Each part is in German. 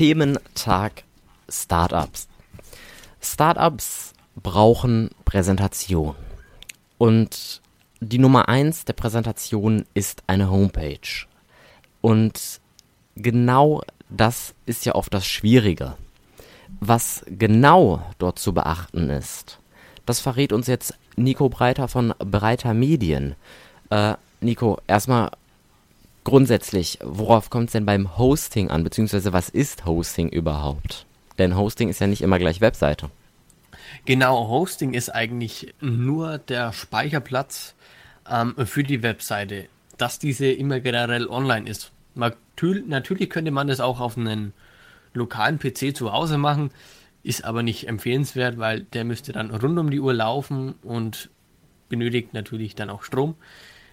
Thementag Startups. Startups brauchen Präsentation. Und die Nummer eins der Präsentation ist eine Homepage. Und genau das ist ja oft das Schwierige. Was genau dort zu beachten ist, das verrät uns jetzt Nico Breiter von Breiter Medien. Äh, Nico, erstmal grundsätzlich, worauf kommt es denn beim Hosting an, beziehungsweise was ist Hosting überhaupt? Denn Hosting ist ja nicht immer gleich Webseite. Genau, Hosting ist eigentlich nur der Speicherplatz ähm, für die Webseite, dass diese immer generell online ist. Natürlich könnte man das auch auf einen lokalen PC zu Hause machen, ist aber nicht empfehlenswert, weil der müsste dann rund um die Uhr laufen und benötigt natürlich dann auch Strom,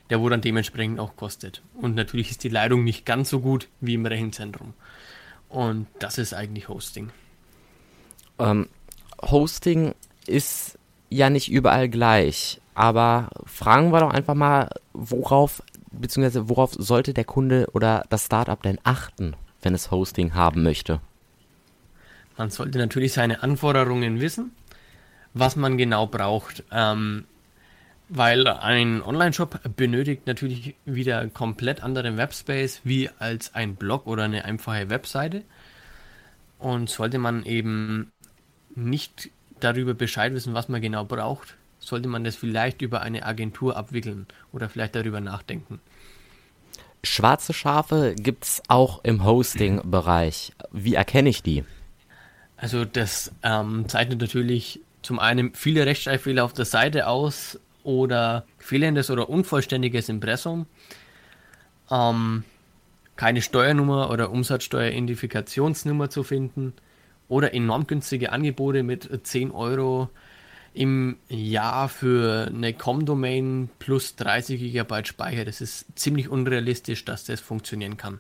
der wo dann dementsprechend auch kostet. Und natürlich ist die Leitung nicht ganz so gut wie im Rechenzentrum. Und das ist eigentlich Hosting. Ähm, Hosting ist ja nicht überall gleich, aber fragen wir doch einfach mal, worauf beziehungsweise worauf sollte der Kunde oder das Startup denn achten, wenn es Hosting haben möchte? Man sollte natürlich seine Anforderungen wissen, was man genau braucht. Ähm, weil ein Online-Shop benötigt natürlich wieder komplett anderen Webspace wie als ein Blog oder eine einfache Webseite. Und sollte man eben nicht darüber Bescheid wissen, was man genau braucht, sollte man das vielleicht über eine Agentur abwickeln oder vielleicht darüber nachdenken. Schwarze Schafe gibt es auch im Hosting-Bereich. Wie erkenne ich die? Also das ähm, zeichnet natürlich zum einen viele Rechtschreibfehler auf der Seite aus oder fehlendes oder unvollständiges Impressum, ähm, keine Steuernummer oder Umsatzsteueridentifikationsnummer zu finden oder enorm günstige Angebote mit 10 Euro im Jahr für eine Com-Domain plus 30 GB Speicher. Das ist ziemlich unrealistisch, dass das funktionieren kann.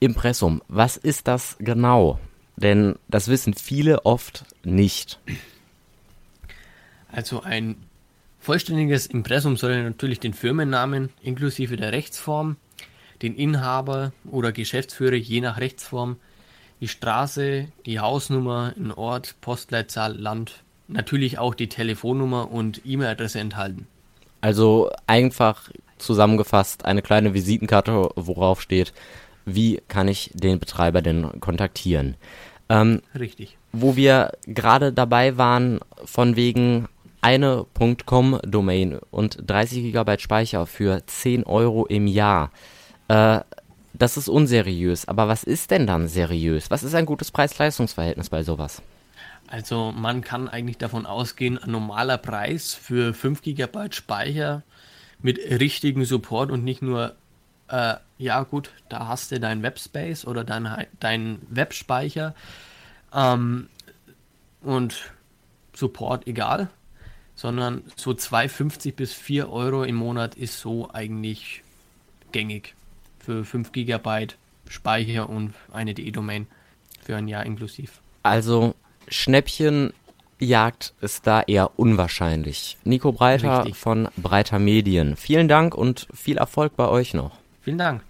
Impressum, was ist das genau? Denn das wissen viele oft nicht. Also ein vollständiges Impressum soll natürlich den Firmennamen inklusive der Rechtsform, den Inhaber oder Geschäftsführer je nach Rechtsform, die Straße, die Hausnummer, ein Ort, Postleitzahl, Land natürlich auch die Telefonnummer und E-Mail-Adresse enthalten. Also einfach zusammengefasst eine kleine Visitenkarte, worauf steht, wie kann ich den Betreiber denn kontaktieren. Ähm, Richtig. Wo wir gerade dabei waren, von wegen eine .com-Domain und 30 GB Speicher für 10 Euro im Jahr. Äh, das ist unseriös. Aber was ist denn dann seriös? Was ist ein gutes Preis-Leistungs-Verhältnis bei sowas? Also man kann eigentlich davon ausgehen, ein normaler Preis für 5 GB Speicher mit richtigen Support und nicht nur, äh, ja gut, da hast du dein Webspace oder dein, dein Webspeicher ähm, und Support egal, sondern so 2,50 bis 4 Euro im Monat ist so eigentlich gängig für 5 GB Speicher und eine DE-Domain für ein Jahr inklusiv. Also Schnäppchenjagd ist da eher unwahrscheinlich. Nico Breiter Richtig. von Breiter Medien. Vielen Dank und viel Erfolg bei euch noch. Vielen Dank.